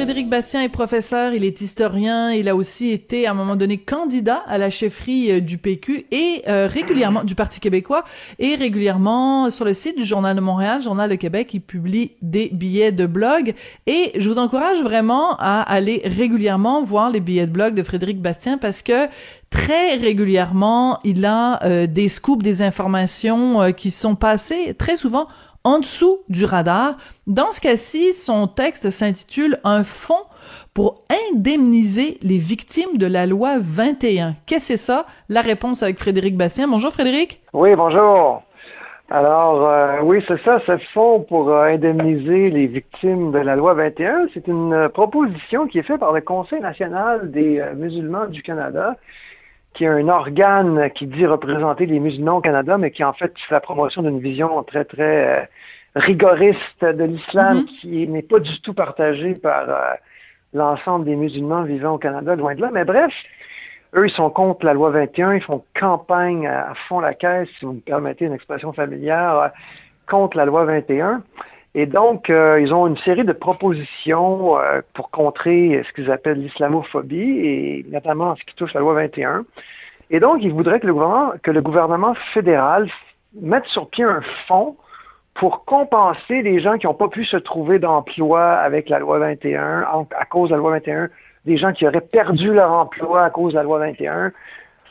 Frédéric Bastien est professeur, il est historien, il a aussi été à un moment donné candidat à la chefferie euh, du PQ et euh, régulièrement du Parti québécois et régulièrement sur le site du Journal de Montréal, Journal de Québec, il publie des billets de blog. Et je vous encourage vraiment à aller régulièrement voir les billets de blog de Frédéric Bastien parce que très régulièrement, il a euh, des scoops, des informations qui sont passées très souvent en dessous du radar. Dans ce cas-ci, son texte s'intitule Un fonds pour indemniser les victimes de la loi 21. Qu'est-ce que c'est ça? La réponse avec Frédéric Bastien. Bonjour Frédéric. Oui, bonjour. Alors, euh, oui, c'est ça, ce fonds pour euh, indemniser les victimes de la loi 21, c'est une euh, proposition qui est faite par le Conseil national des musulmans du Canada qui est un organe qui dit représenter les musulmans au Canada, mais qui en fait fait la promotion d'une vision très, très euh, rigoriste de l'islam mm-hmm. qui n'est pas du tout partagée par euh, l'ensemble des musulmans vivant au Canada, loin de là. Mais bref, eux, ils sont contre la loi 21, ils font campagne à fond la caisse, si vous me permettez une expression familière, euh, contre la loi 21. Et donc, euh, ils ont une série de propositions euh, pour contrer ce qu'ils appellent l'islamophobie, et notamment en ce qui touche la loi 21. Et donc, ils voudraient que le gouvernement, que le gouvernement fédéral mette sur pied un fonds pour compenser les gens qui n'ont pas pu se trouver d'emploi avec la loi 21, à cause de la loi 21, des gens qui auraient perdu leur emploi à cause de la loi 21,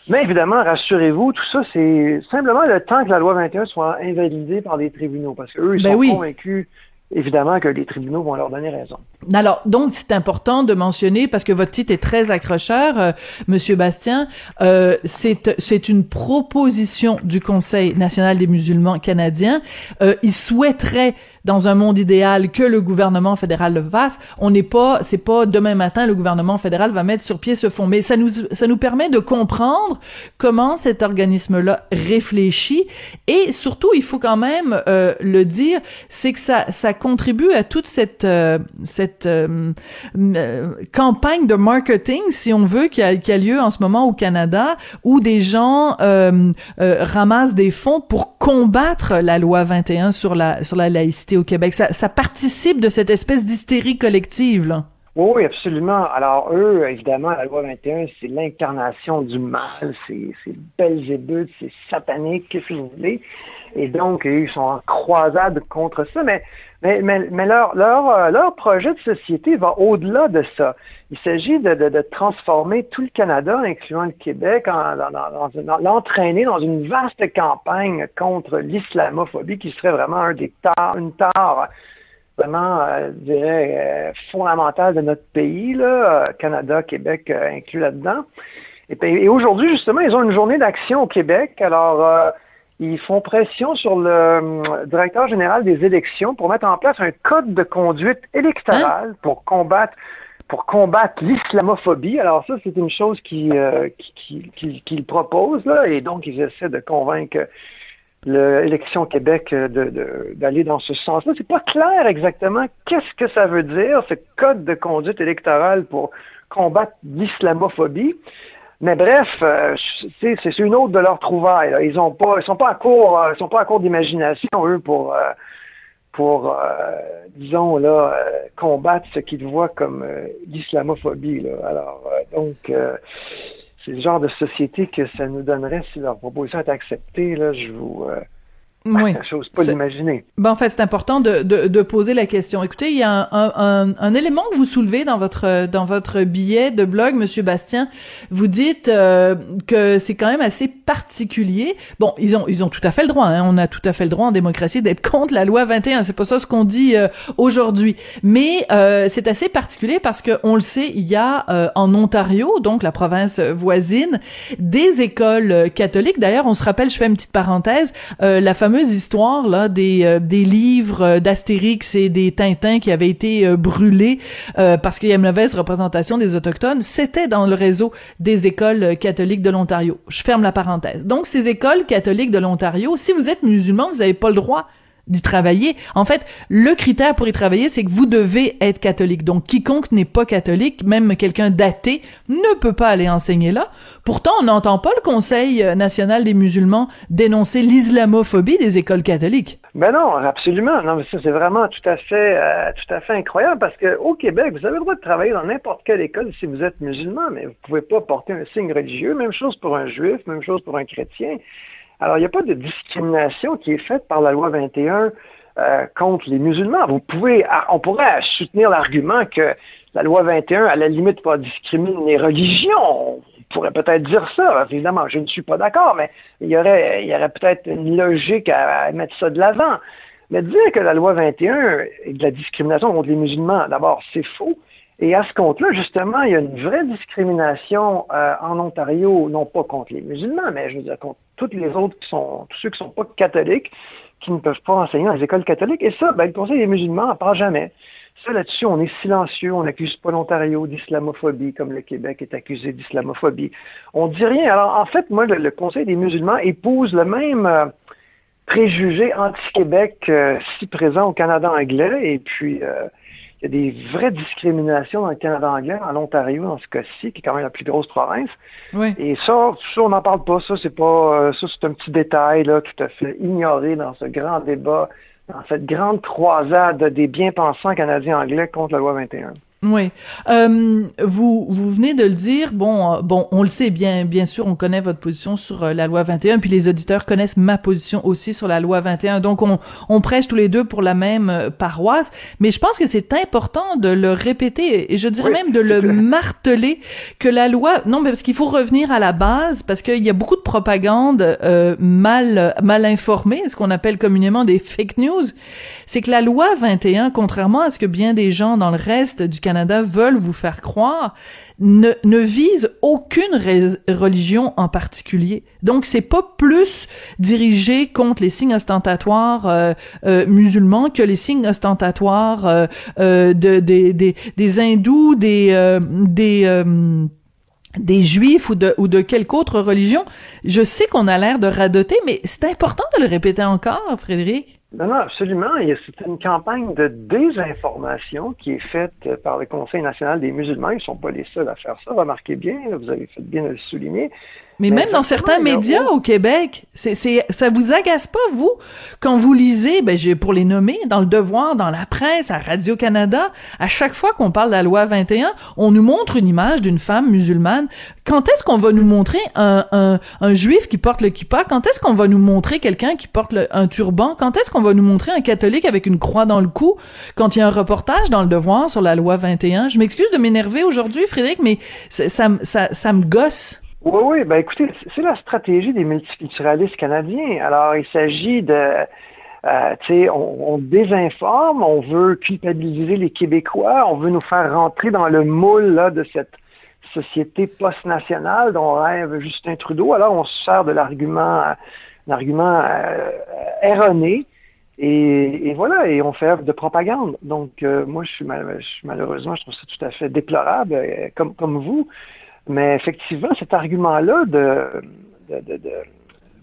mais évidemment, rassurez-vous, tout ça, c'est simplement le temps que la loi 21 soit invalidée par les tribunaux, parce qu'eux, ils ben sont convaincus évidemment que les tribunaux vont leur donner raison. Alors, donc, c'est important de mentionner, parce que votre titre est très accrocheur, euh, Monsieur Bastien, euh, c'est une proposition du Conseil national des musulmans canadiens. Euh, ils souhaiteraient dans un monde idéal que le gouvernement fédéral le fasse. On n'est pas, c'est pas demain matin le gouvernement fédéral va mettre sur pied ce fonds, mais ça nous ça nous permet de comprendre comment cet organisme-là réfléchit et surtout il faut quand même euh, le dire, c'est que ça ça contribue à toute cette euh, cette euh, campagne de marketing si on veut qui a, qui a lieu en ce moment au Canada où des gens ramassent des fonds pour combattre la loi 21 sur la sur la laïcité au Québec. Ça, participe de cette espèce d'hystérie collective, Oui, absolument. Alors, eux, évidemment, la loi 21, c'est l'incarnation du mal, c'est Belzébuth, c'est satanique, qu'est-ce que vous voulez. Et donc, ils sont en croisade contre ça, mais, mais, mais, leur, euh, leur projet de société va au-delà de ça. Il s'agit de, transformer tout le Canada, incluant le Québec, l'entraîner dans une vaste campagne contre l'islamophobie qui serait vraiment un des une tare vraiment, euh, je dirais, euh, fondamentale de notre pays, là, Canada, Québec inclus là-dedans. Et, et aujourd'hui, justement, ils ont une journée d'action au Québec. Alors, ils font pression sur le euh, directeur général des élections pour mettre en place un code de conduite électorale hein? pour combattre pour combattre l'islamophobie. Alors ça, c'est une chose qu'ils euh, qui, qui, qui, proposent, là, et donc ils essaient de convaincre l'élection Québec d'aller dans ce sens-là. C'est pas clair exactement qu'est-ce que ça veut dire, ce code de conduite électorale pour combattre l'islamophobie. Mais bref, euh, c'est une autre de leurs trouvailles. Ils ont pas, ils sont pas à court, euh, ils sont pas à court d'imagination eux pour euh, pour disons là combattre ce qu'ils voient comme l'islamophobie. Alors donc c'est le genre de société que ça nous donnerait si leur proposition est acceptée. Là, je vous oui. chose pas l'imaginer. Ben, en fait, c'est important de, de, de, poser la question. Écoutez, il y a un, un, un, élément que vous soulevez dans votre dans votre billet de blog, Monsieur Bastien. Vous dites euh, que c'est quand même assez particulier. Bon, ils ont ils ont tout à fait le droit. Hein. On a tout à fait le droit en démocratie d'être contre la loi 21. C'est pas ça ce qu'on dit euh, aujourd'hui. Mais euh, c'est assez particulier parce que on le sait, il y a en Ontario, donc la province voisine, des écoles catholiques. D'ailleurs, on se rappelle, je fais une petite parenthèse, la fameuse fameuse histoire là des euh, des livres euh, d'Astérix et des Tintins qui avaient été euh, brûlés parce qu'il y a une mauvaise représentation des autochtones, c'était dans le réseau des écoles catholiques de l'Ontario. Je ferme la parenthèse. Donc ces écoles catholiques de l'Ontario, si vous êtes musulman, vous n'avez pas le droit d'y travailler. En fait, le critère pour y travailler, c'est que vous devez être catholique. Donc, quiconque n'est pas catholique, même quelqu'un d'athée, ne peut pas aller enseigner là. Pourtant, on n'entend pas le Conseil national des musulmans dénoncer l'islamophobie des écoles catholiques. Ben non, absolument. Non, mais ça, c'est vraiment tout à fait, euh, tout à fait incroyable parce qu'au Québec, vous avez le droit de travailler dans n'importe quelle école si vous êtes musulman, mais vous pouvez pas porter un signe religieux. Même chose pour un juif, même chose pour un chrétien. Alors, il n'y a pas de discrimination qui est faite par la loi 21 euh, contre les musulmans. Vous pouvez, on pourrait soutenir l'argument que la loi 21, à la limite, pas discriminer les religions. On pourrait peut-être dire ça. Évidemment, je ne suis pas d'accord, mais il y aurait peut-être une logique à, mettre ça de l'avant. Mais dire que la loi 21 est de la discrimination contre les musulmans, d'abord, c'est faux. Et à ce compte-là, justement, il y a une vraie discrimination euh, en Ontario, non pas contre les musulmans, mais je veux dire contre toutes les autres qui sont, tous ceux qui ne sont pas catholiques, qui ne peuvent pas enseigner dans les écoles catholiques. Et ça, ben, le Conseil des musulmans n'en parle jamais. Ça, là-dessus, on est silencieux. On n'accuse pas l'Ontario d'islamophobie, comme le Québec est accusé d'islamophobie. On dit rien. Alors, en fait, moi, le, Conseil des musulmans épouse le même euh, préjugé anti-Québec euh, si présent au Canada anglais. Et puis, euh, il y a des vraies discriminations dans le Canada anglais, en Ontario, dans ce cas-ci, qui est quand même la plus grosse province. Oui. Et ça, ça on n'en parle pas. Ça, c'est pas, euh, ça, c'est un petit détail, là, tout à fait ignoré dans ce grand débat, dans cette grande croisade des bien-pensants canadiens anglais contre la loi 21. Oui. Euh, vous, vous venez de le dire. Bon, euh, bon, on le sait bien, bien sûr, on connaît votre position sur euh, la loi 21, puis les auditeurs connaissent ma position aussi sur la loi 21. Donc, on, on prêche tous les deux pour la même euh, paroisse. Mais je pense que c'est important de le répéter et je dirais même de le marteler que la loi, non, mais parce qu'il faut revenir à la base parce qu'il y a beaucoup de propagande mal, mal informée, ce qu'on appelle communément des fake news. C'est que la loi 21, contrairement à ce que bien des gens dans le reste du Canada veulent vous faire croire ne, ne vise aucune religion en particulier. Donc c'est pas plus dirigé contre les signes ostentatoires euh, euh, musulmans que les signes ostentatoires euh, euh de, des, des, des hindous, des euh, des des juifs ou de, ou de quelque autre religion. Je sais qu'on a l'air de radoter, mais c'est important de le répéter encore, Frédéric. Non, non, absolument. C'est une campagne de désinformation qui est faite par le Conseil national des musulmans. Ils ne sont pas les seuls à faire ça. Remarquez bien, vous avez fait bien de le souligner. Mais, même dans certains médias au Québec, c'est, c'est, ça vous agace pas, vous, quand vous lisez, ben, j'ai, pour les nommer, dans Le Devoir, dans la presse, à Radio-Canada, à chaque fois qu'on parle de la loi 21, on nous montre une image d'une femme musulmane. Quand est-ce qu'on va nous montrer un, un, un juif qui porte le kippa? Quand est-ce qu'on va nous montrer quelqu'un qui porte un turban? Quand est-ce qu'on va nous montrer un catholique avec une croix dans le cou? Quand il y a un reportage dans Le Devoir sur la loi 21? Je m'excuse de m'énerver aujourd'hui, Frédéric, mais ça, ça, ça, ça me gosse. Oui, oui, ben écoutez, c'est la stratégie des multiculturalistes canadiens. Alors, il s'agit de, euh, sais, on, désinforme, on veut culpabiliser les Québécois, on veut nous faire rentrer dans le moule là, de cette société post-nationale dont rêve Justin Trudeau. Alors, on se sert de l'argument, l'argument euh, erroné. Et, voilà, et on fait œuvre de propagande. Donc, euh, moi, je suis, je suis, malheureusement, je trouve ça tout à fait déplorable, comme, comme vous. Mais effectivement, cet argument-là de, de, de, de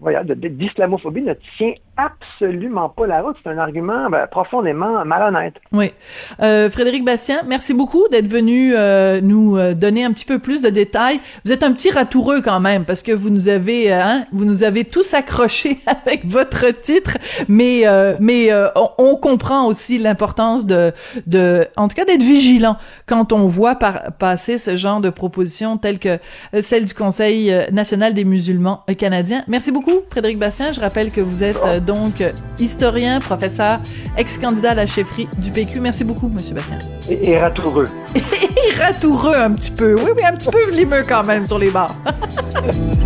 voilà, d'islamophobie ne tient absolument pas la route. C'est un argument ben, profondément malhonnête. Oui. Euh, Frédéric Bastien, merci beaucoup d'être venu euh, nous euh, donner un petit peu plus de détails. Vous êtes un petit ratoureux quand même parce que vous nous avez, euh, hein, vous nous avez tous accrochés avec votre titre, mais mais on, on, comprend aussi l'importance de de, en tout cas, d'être vigilant quand on voit par, passer ce genre de propositions telles que celle du Conseil national des musulmans canadiens. Merci beaucoup, Frédéric Bastien. Je rappelle que vous êtes donc historien, professeur, ex-candidat à la chefferie du PQ. Merci beaucoup, Monsieur Bastien. Et, ratoureux. et ratoureux un petit peu. Oui, oui, un petit peu limeux quand même sur les bords.